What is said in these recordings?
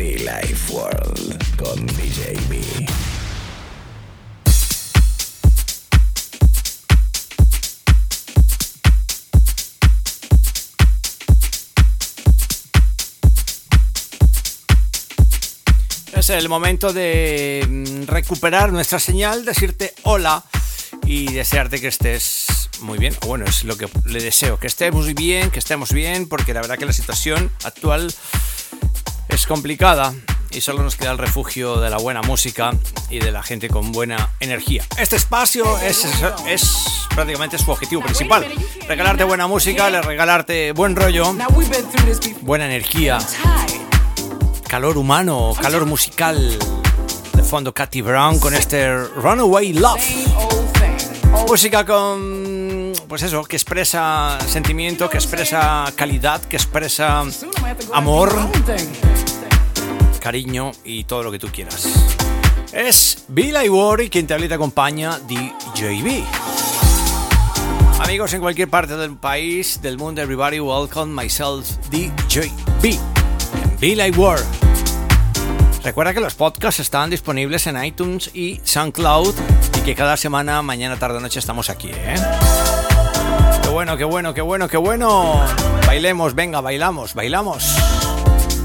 Life World con DJ. Es el momento de mm, recuperar nuestra señal, decirte hola y desearte que estés muy bien. Bueno, es lo que le deseo, que estemos bien, que estemos bien, porque la verdad que la situación actual es complicada y solo nos queda el refugio de la buena música y de la gente con buena energía. Este espacio es, es prácticamente su objetivo principal. Regalarte buena música, regalarte buen rollo, buena energía, calor humano, calor musical. De fondo Katy Brown con este Runaway Love. Música con, pues eso, que expresa sentimiento, que expresa calidad, que expresa amor, cariño y todo lo que tú quieras. Es Bill Worry quien te habla y te acompaña, DJB. Amigos en cualquier parte del país, del mundo, everybody, welcome myself, DJB. Bill War. Recuerda que los podcasts están disponibles en iTunes y SoundCloud y que cada semana, mañana, tarde, noche estamos aquí, ¿eh? Qué bueno, qué bueno, qué bueno, qué bueno. Bailemos, venga, bailamos, bailamos.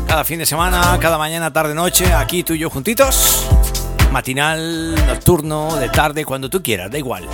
Cada fin de semana, cada mañana, tarde, noche, aquí tú y yo juntitos. Matinal, nocturno, de tarde, cuando tú quieras, da igual.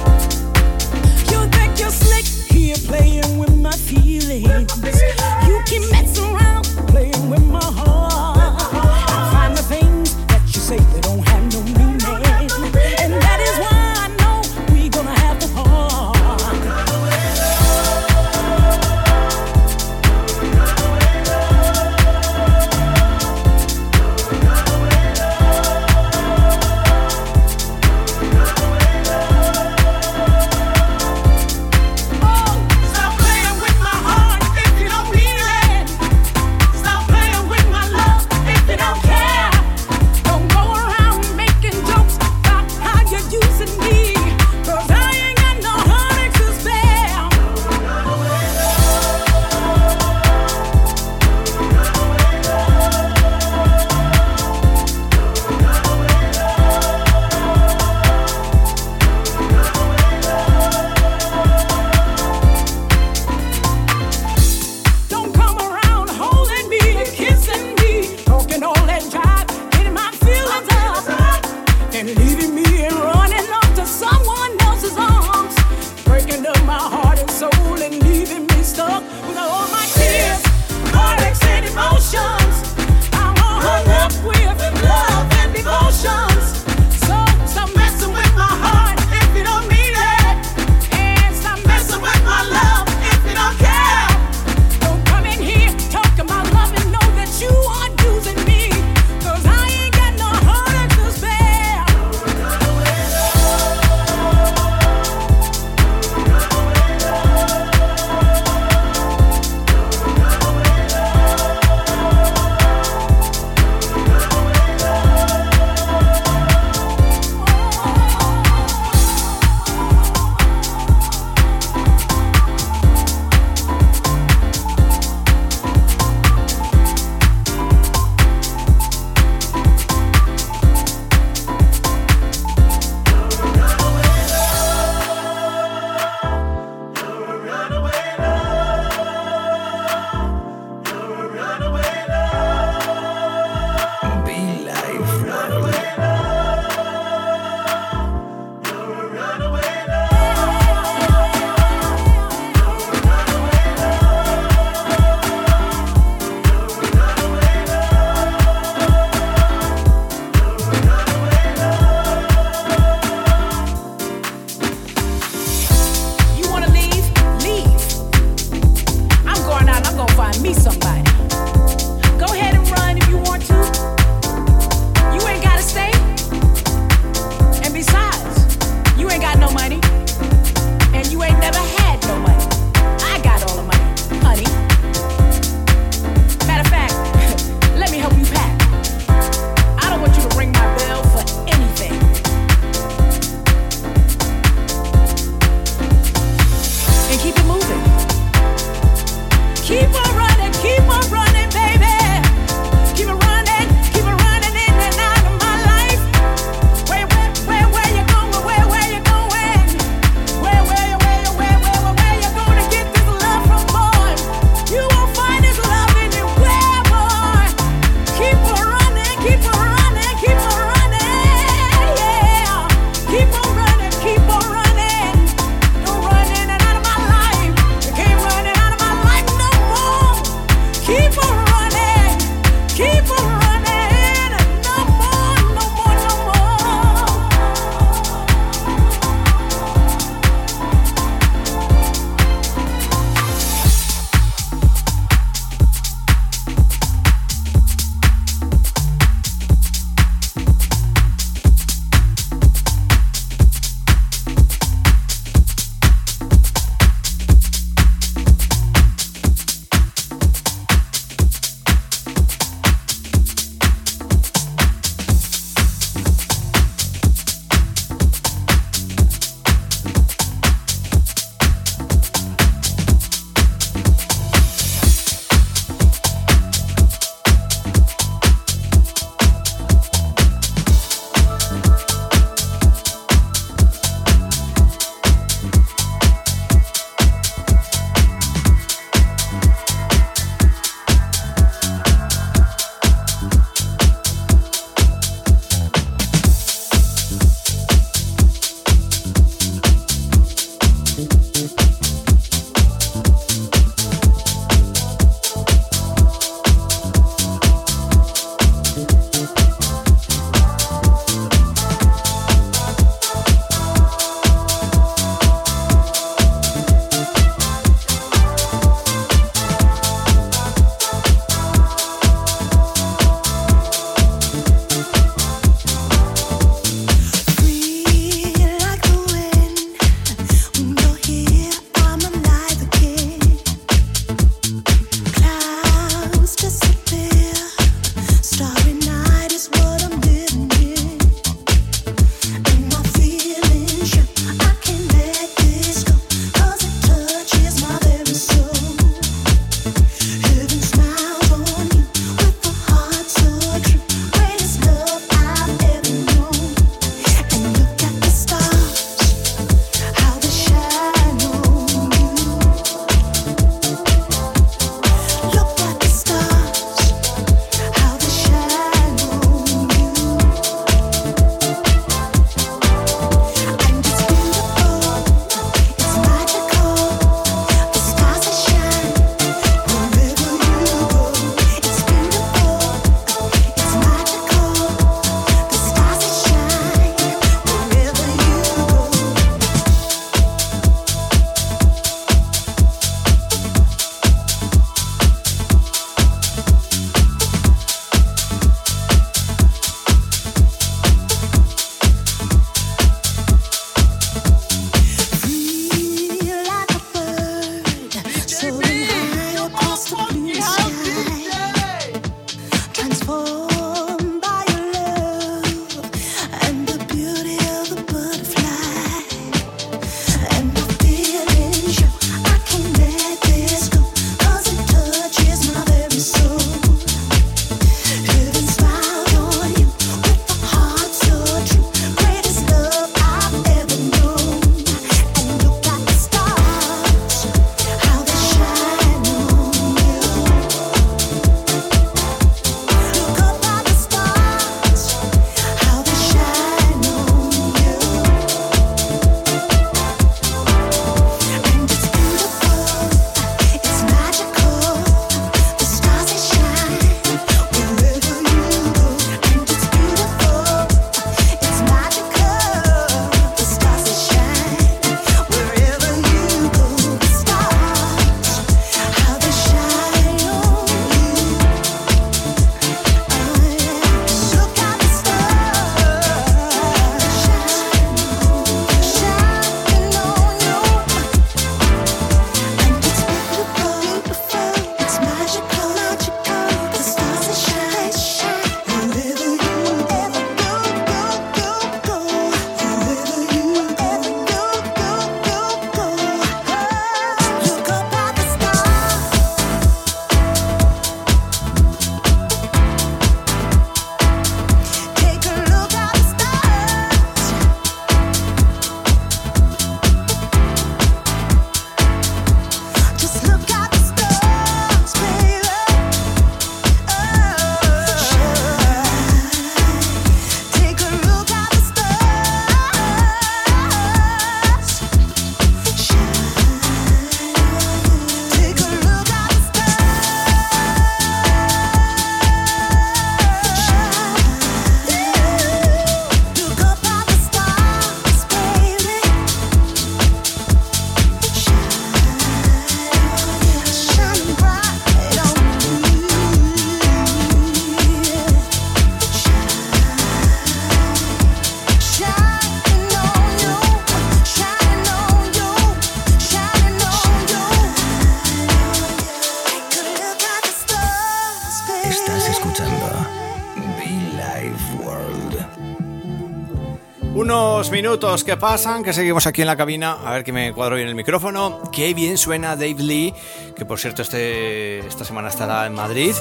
Minutos que pasan, que seguimos aquí en la cabina, a ver que me cuadro bien el micrófono. Qué bien suena Dave Lee, que por cierto este, esta semana estará en Madrid,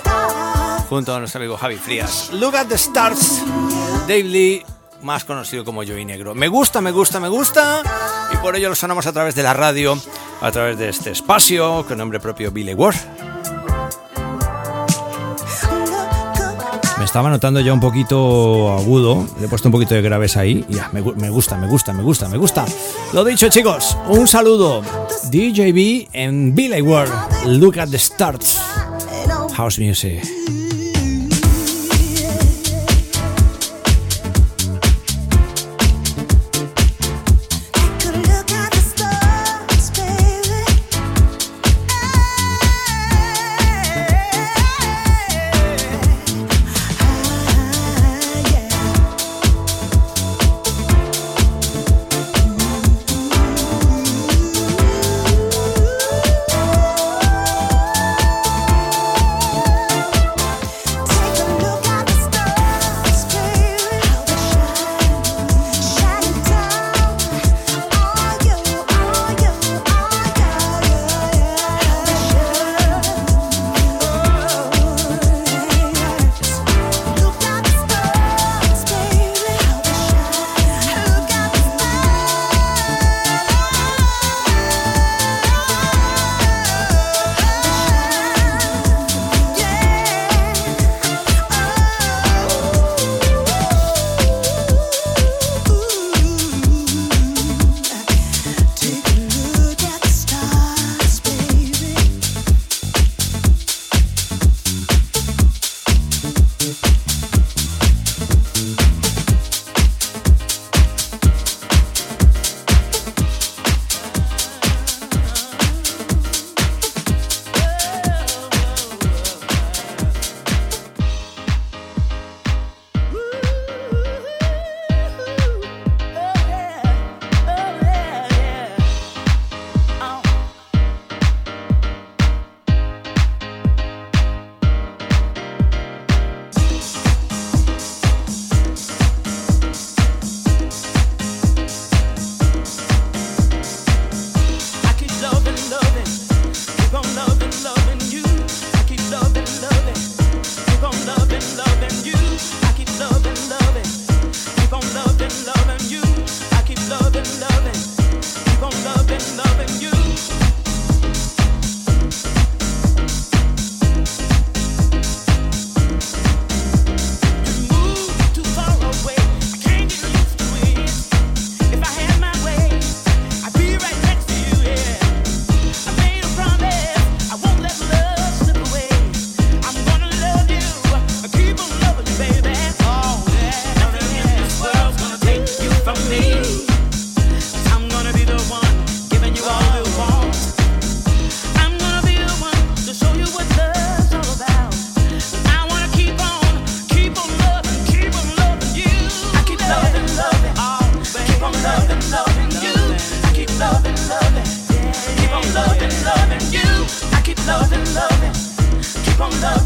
junto a nuestro amigo Javi Frías. Look at the stars, Dave Lee, más conocido como Joey Negro. Me gusta, me gusta, me gusta, y por ello lo sonamos a través de la radio, a través de este espacio, con nombre propio Billy Ward. Estaba notando ya un poquito agudo, le he puesto un poquito de graves ahí ya, me, me, gusta, me gusta, me gusta, me gusta. Lo dicho chicos, un saludo. DJB en Billy World, Look at the Stars, House Music.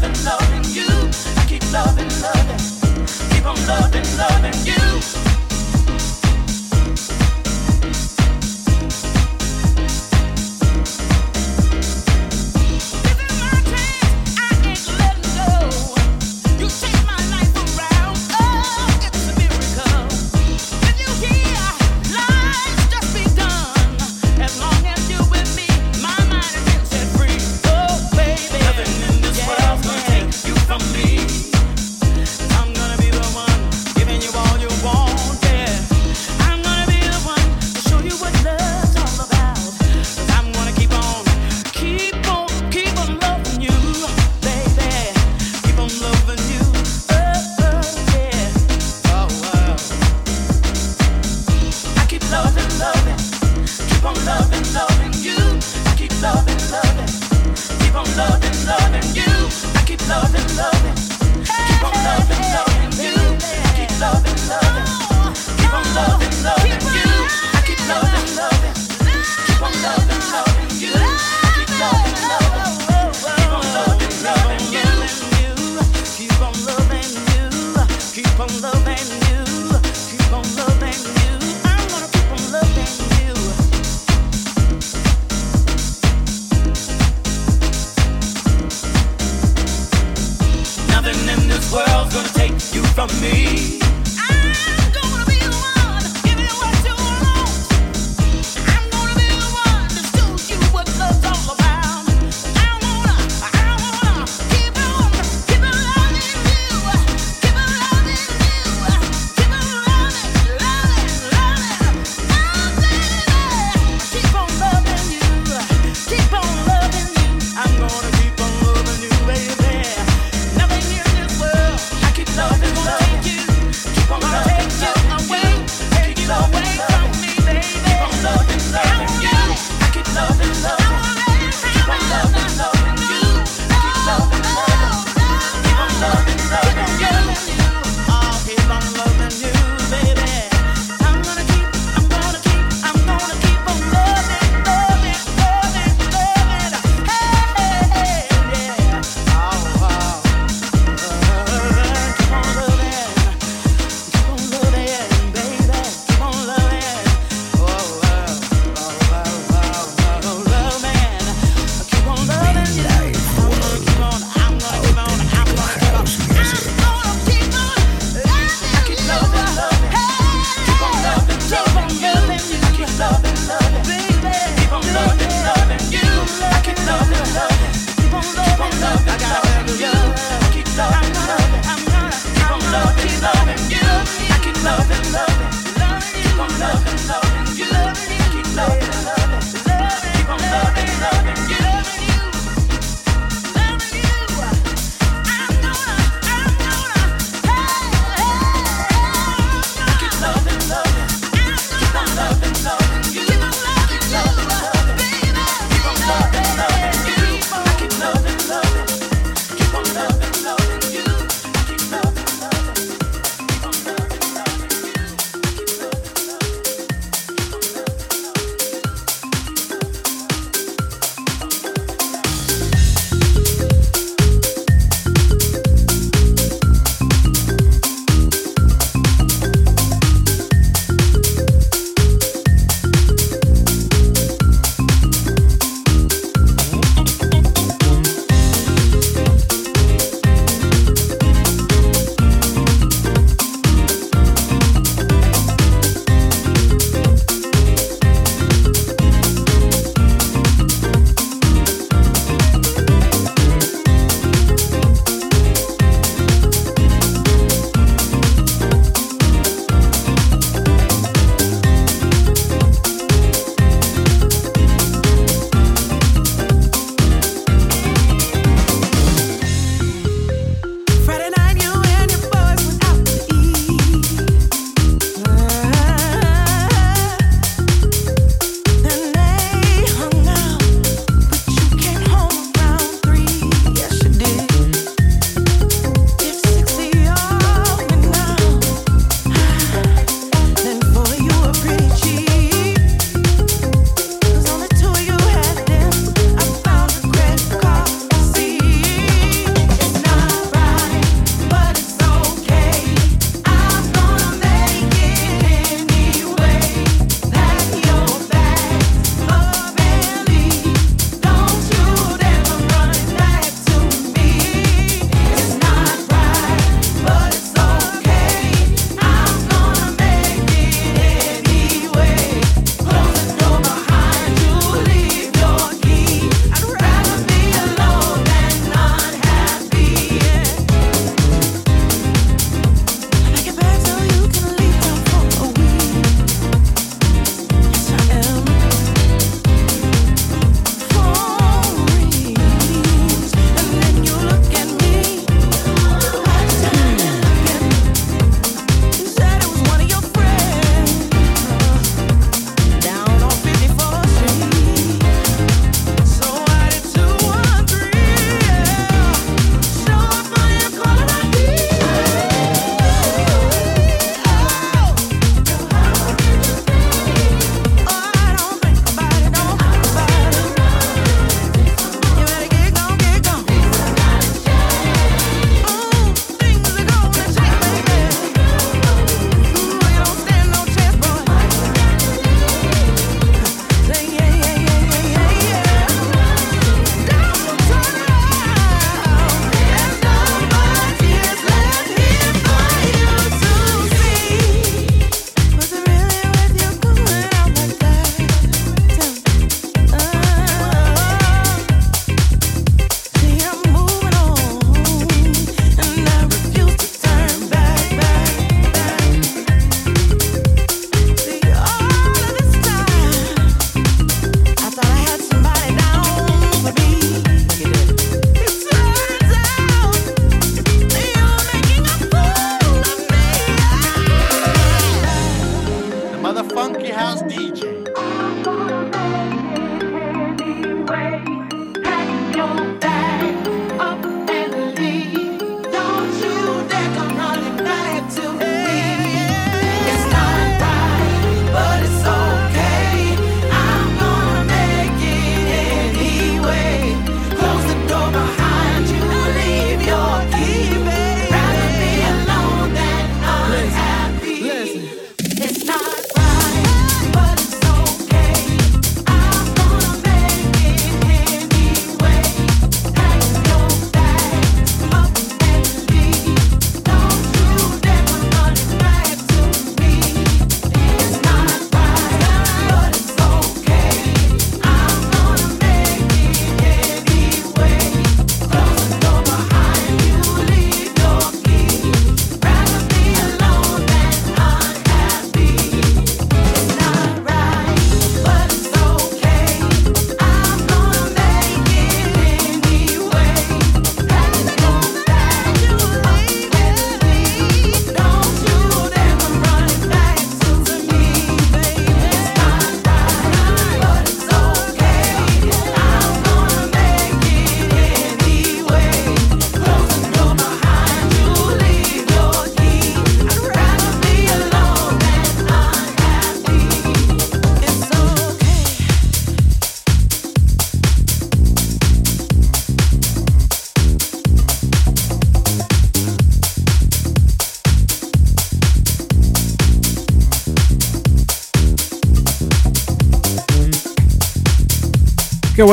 loving, loving you. Keep loving, loving. Keep on loving, loving you.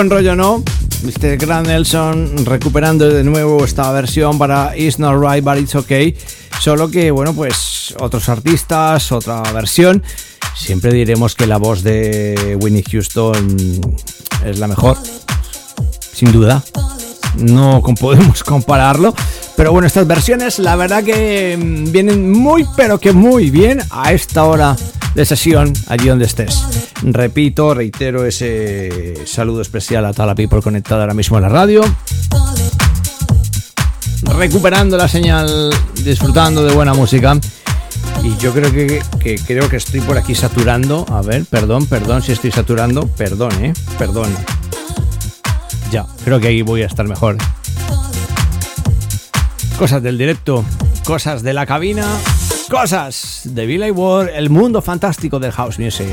Buen rollo, ¿no? Mr. Grant Nelson recuperando de nuevo esta versión para It's Not Right But It's Okay. Solo que, bueno, pues otros artistas, otra versión. Siempre diremos que la voz de Winnie Houston es la mejor. Sin duda. No podemos compararlo. Pero bueno, estas versiones la verdad que mm, vienen muy pero que muy bien a esta hora de sesión allí donde estés. Repito, reitero ese saludo especial a toda la people conectada ahora mismo a la radio. Recuperando la señal, disfrutando de buena música. Y yo creo que, creo que estoy por aquí saturando. A ver, perdón, perdón si estoy saturando. Perdón, eh. Perdón. Ya, creo que ahí voy a estar mejor. Cosas del directo, cosas de la cabina cosas de Billy Ward, el mundo fantástico del house music.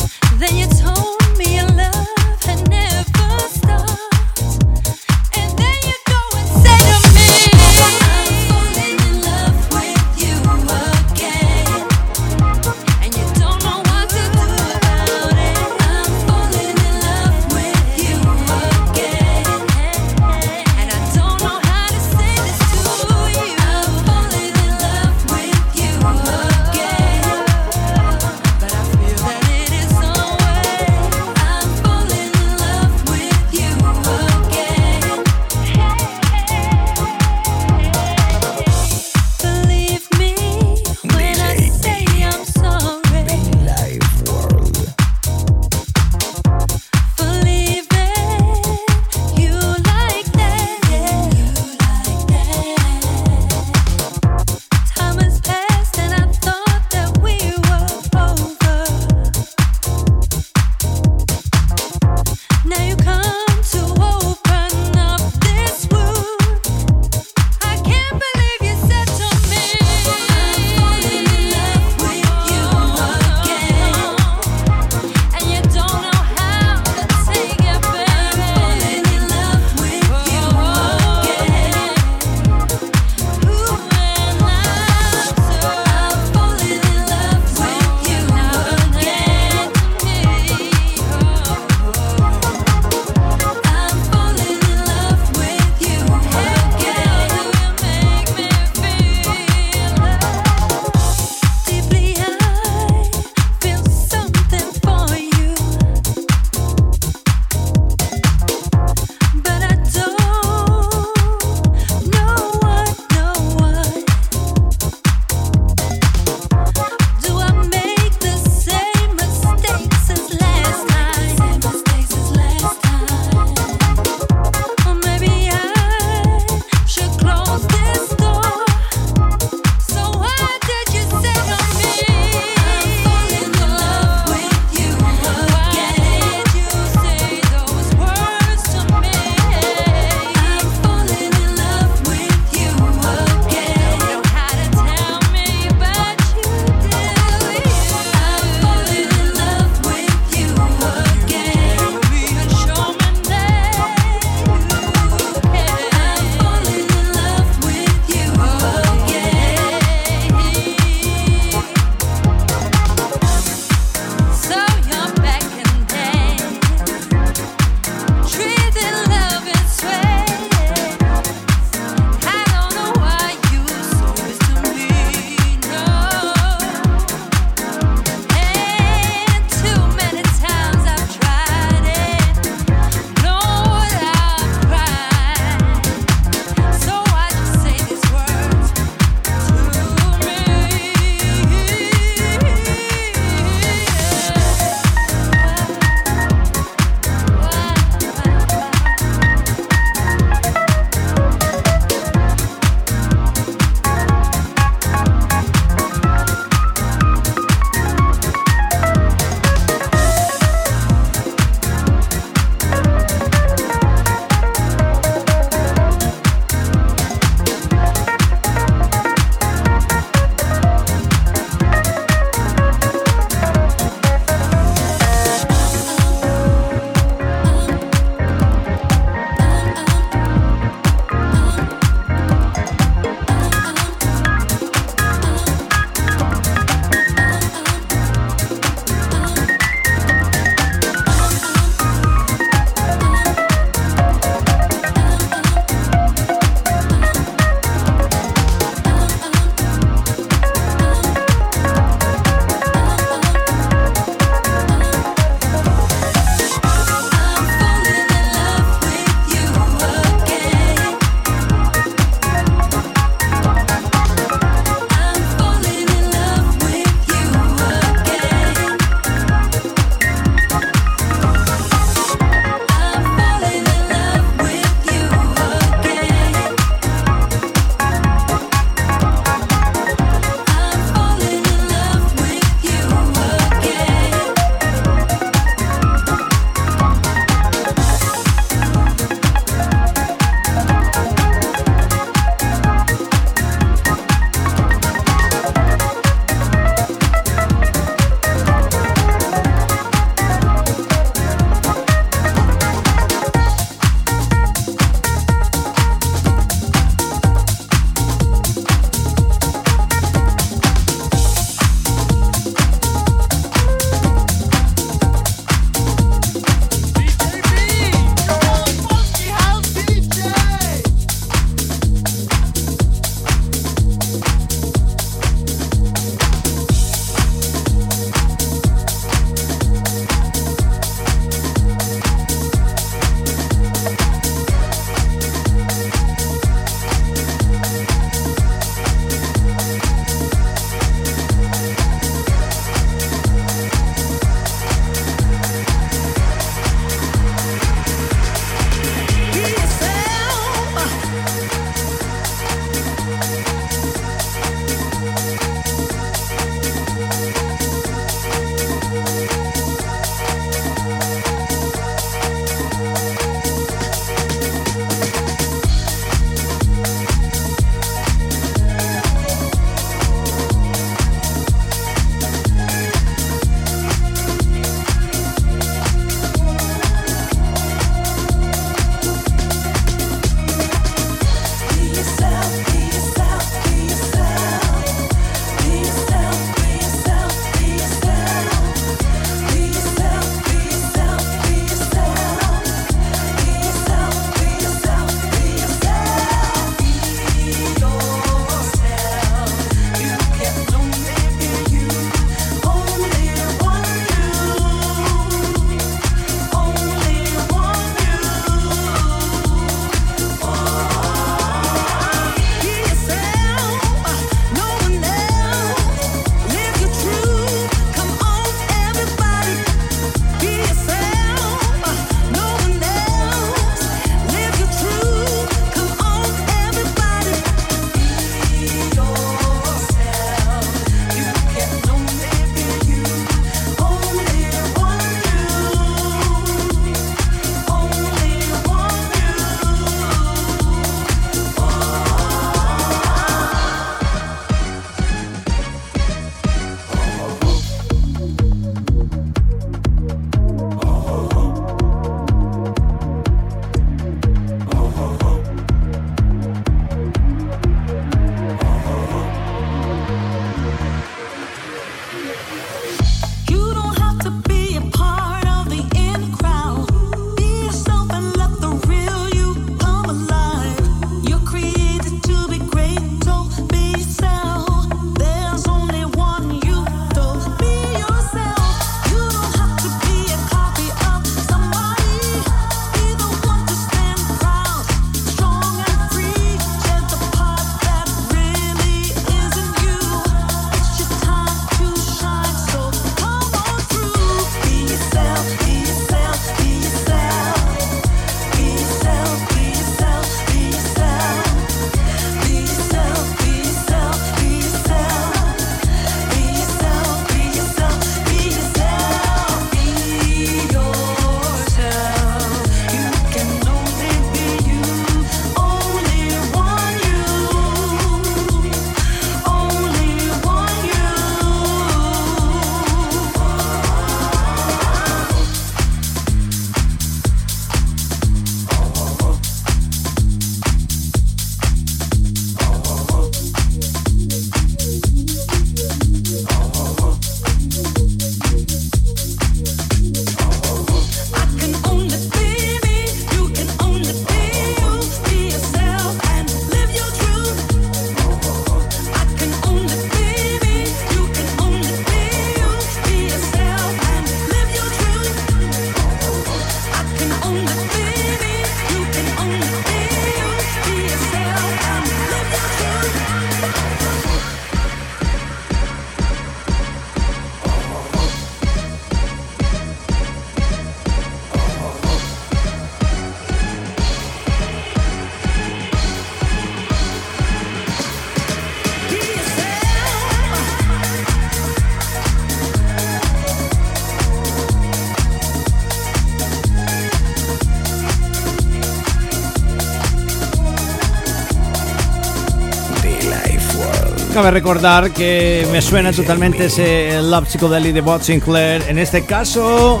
Cabe recordar que me suena totalmente ese Love Psychedelic de Bob Sinclair. En este caso,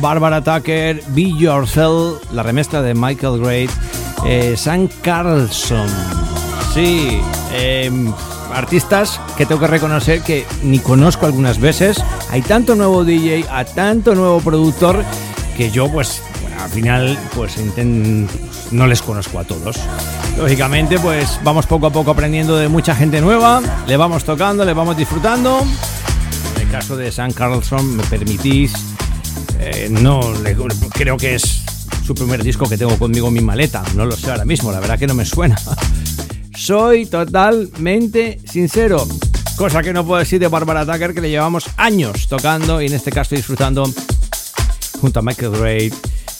Barbara Tucker, Be Yourself, la remezcla de Michael Gray, eh, Sam Carlson. Sí, em, artistas que tengo que reconocer que ni conozco algunas veces. Hay tanto nuevo DJ, a tanto nuevo productor que yo pues al final pues no les conozco a todos. Lógicamente pues vamos poco a poco aprendiendo de mucha gente nueva, le vamos tocando, le vamos disfrutando. En el caso de Sam Carlson me permitís, eh, no creo que es su primer disco que tengo conmigo en mi maleta, no lo sé ahora mismo, la verdad que no me suena. Soy totalmente sincero. Cosa que no puedo decir de Barbara Tucker, que le llevamos años tocando y en este caso disfrutando junto a Michael Gray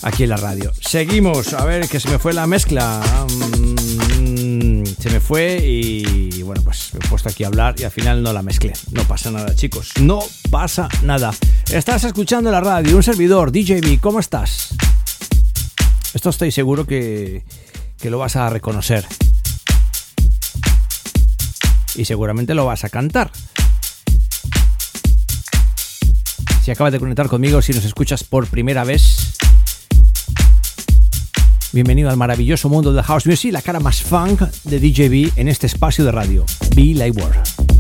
aquí en la radio. Seguimos, a ver que se me fue la mezcla. Mm, se me fue y bueno, pues me he puesto aquí a hablar y al final no la mezclé. No pasa nada, chicos. No pasa nada. Estás escuchando la radio, un servidor, DJB, ¿cómo estás? Esto estoy seguro que, que lo vas a reconocer. Y seguramente lo vas a cantar. Si acabas de conectar conmigo, si nos escuchas por primera vez, bienvenido al maravilloso mundo de House Music, la cara más funk de DJB en este espacio de radio, Be Light World.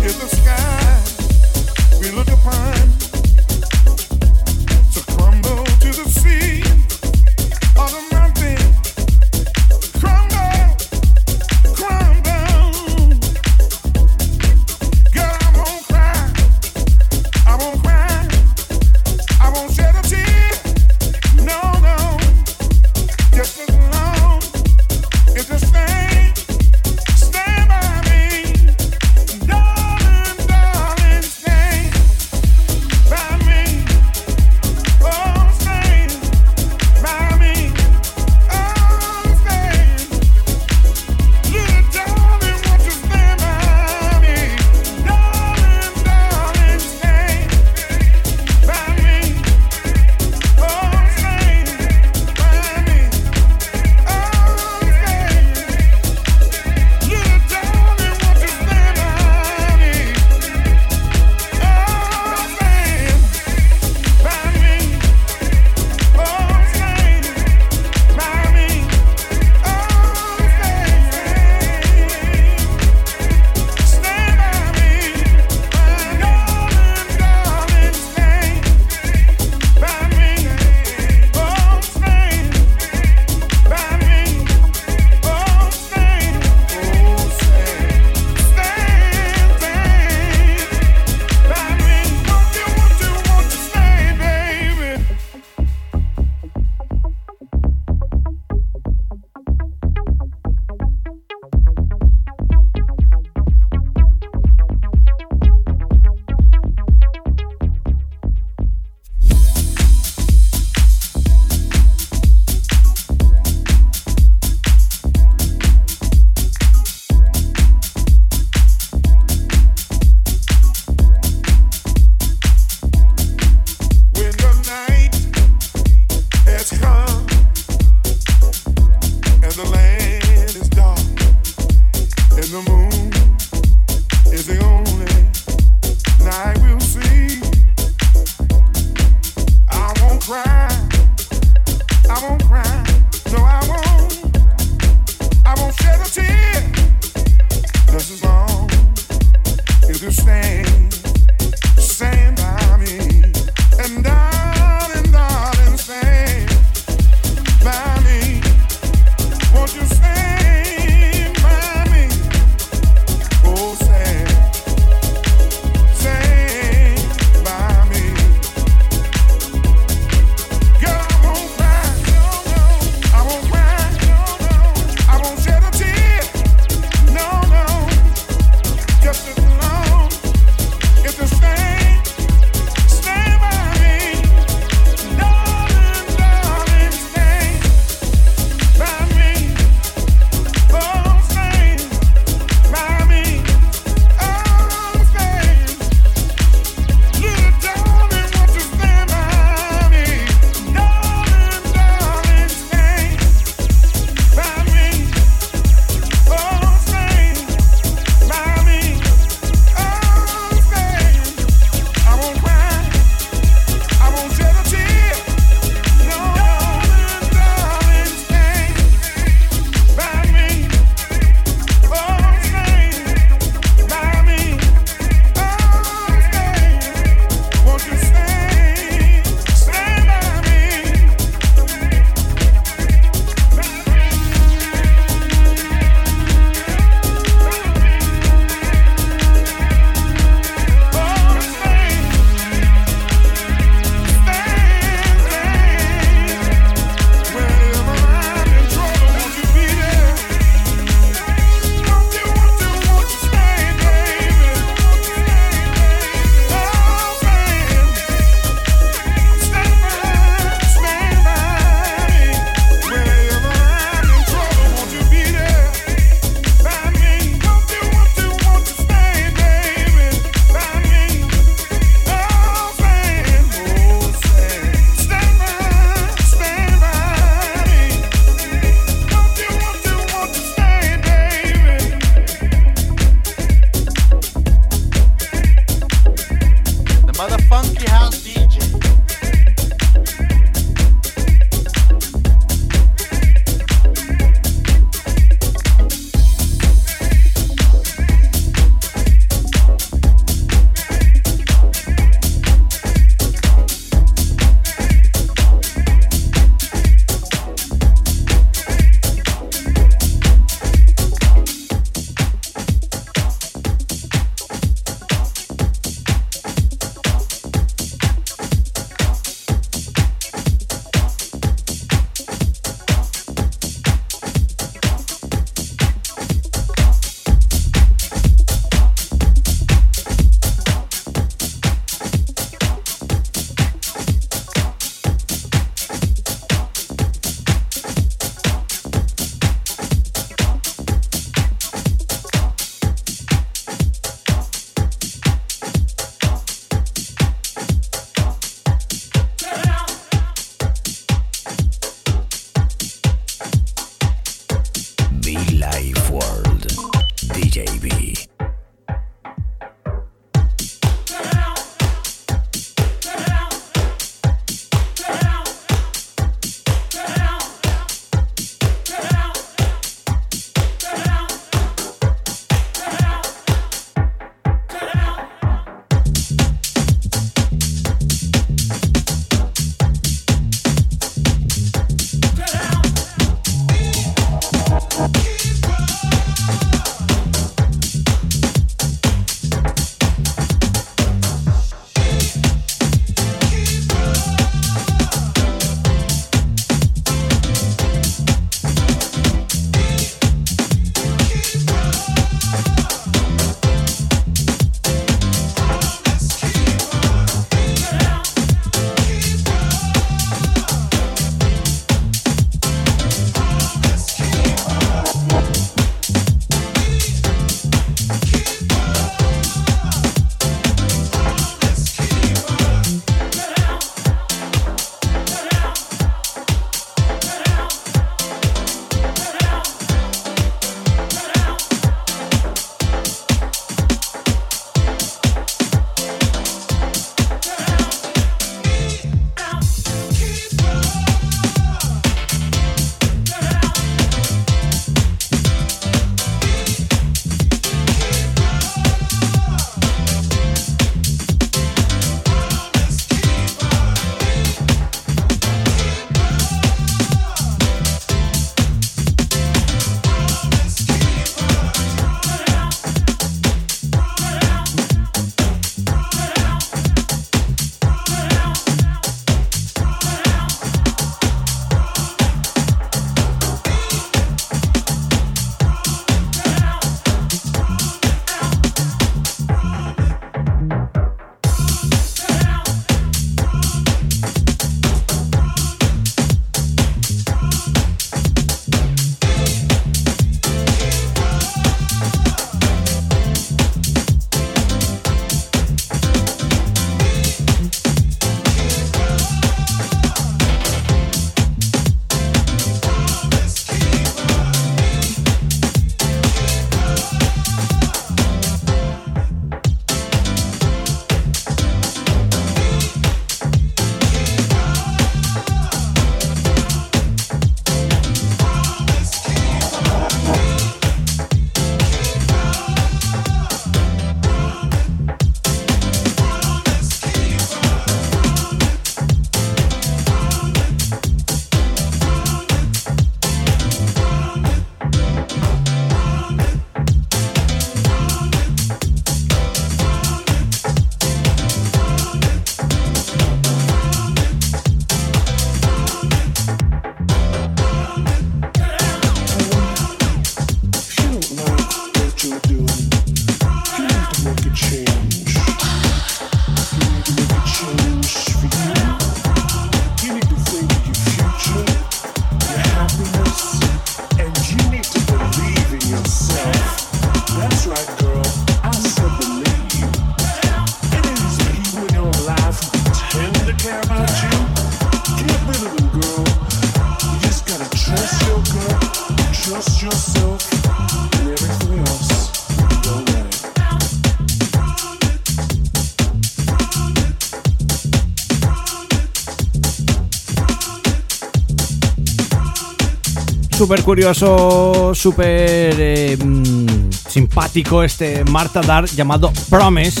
Súper curioso, súper eh, mm, simpático este Marta Dar llamado Promise.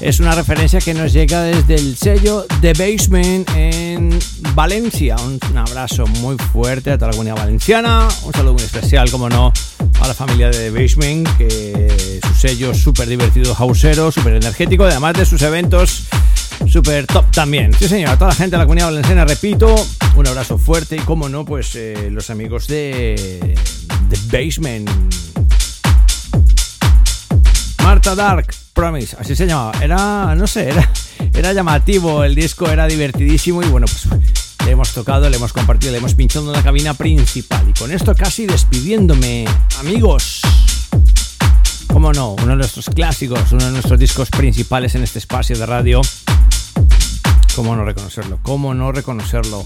Es una referencia que nos llega desde el sello The Basement en Valencia. Un, abrazo muy fuerte a toda la comunidad valenciana. Un saludo muy especial, como no, a la familia de The Basement, que su sello súper divertido, hausero, súper energético, además de sus eventos super top también. Sí, señor, a toda la gente de la comunidad valenciana, repito, un abrazo fuerte y, como no, pues eh, los amigos de The Basement. Marta Dark, Promise, así se llamaba. Era, no sé, era, era llamativo, el disco era divertidísimo y bueno, pues le hemos tocado, le hemos compartido, le hemos pinchado en la cabina principal. Y con esto casi despidiéndome, amigos. Como no, uno de nuestros clásicos, uno de nuestros discos principales en este espacio de radio. ¿Cómo no reconocerlo? ¿Cómo no reconocerlo?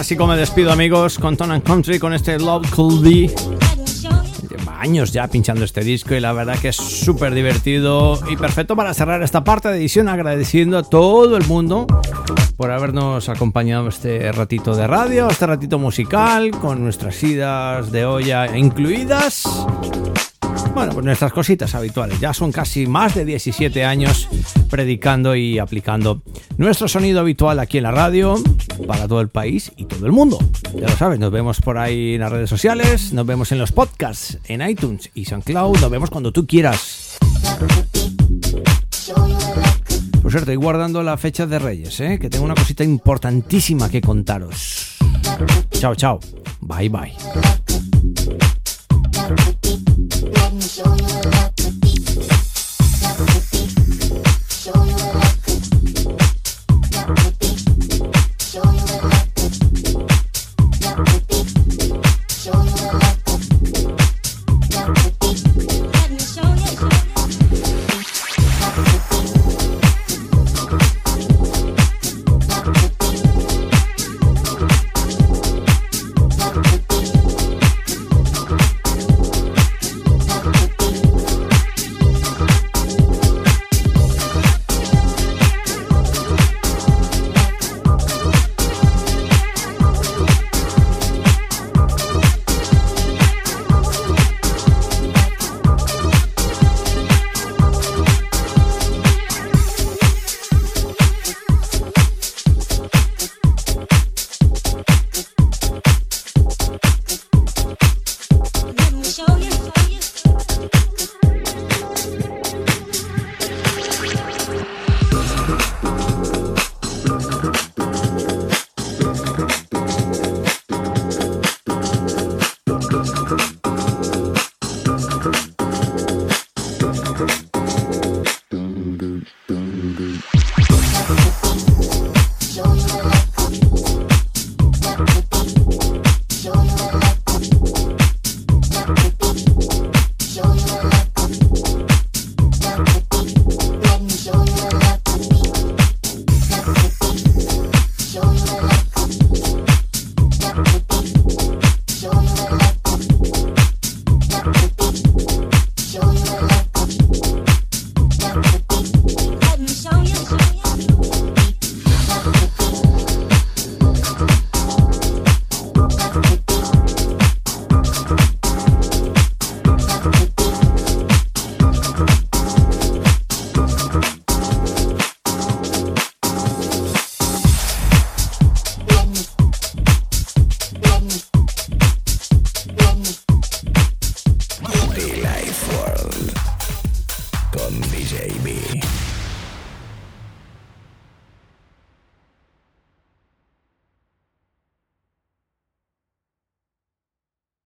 Clásico me despido amigos con Ton and Country con este Love Could Be. Lleva años ya pinchando este disco y la verdad que es súper divertido y perfecto para cerrar esta parte de edición agradeciendo a todo el mundo por habernos acompañado este ratito de radio, este ratito musical con nuestras idas de olla incluidas. Bueno, pues nuestras cositas habituales. Ya son casi más de 17 años predicando y aplicando nuestro sonido habitual aquí en la radio para todo el país y todo el mundo. Ya lo sabes, nos vemos por ahí en las redes sociales, nos vemos en los podcasts, en iTunes y SoundCloud, nos vemos cuando tú quieras. Por cierto, estoy guardando la fecha de Reyes, ¿eh? que tengo una cosita importantísima que contaros. Chao, chao. Bye, bye.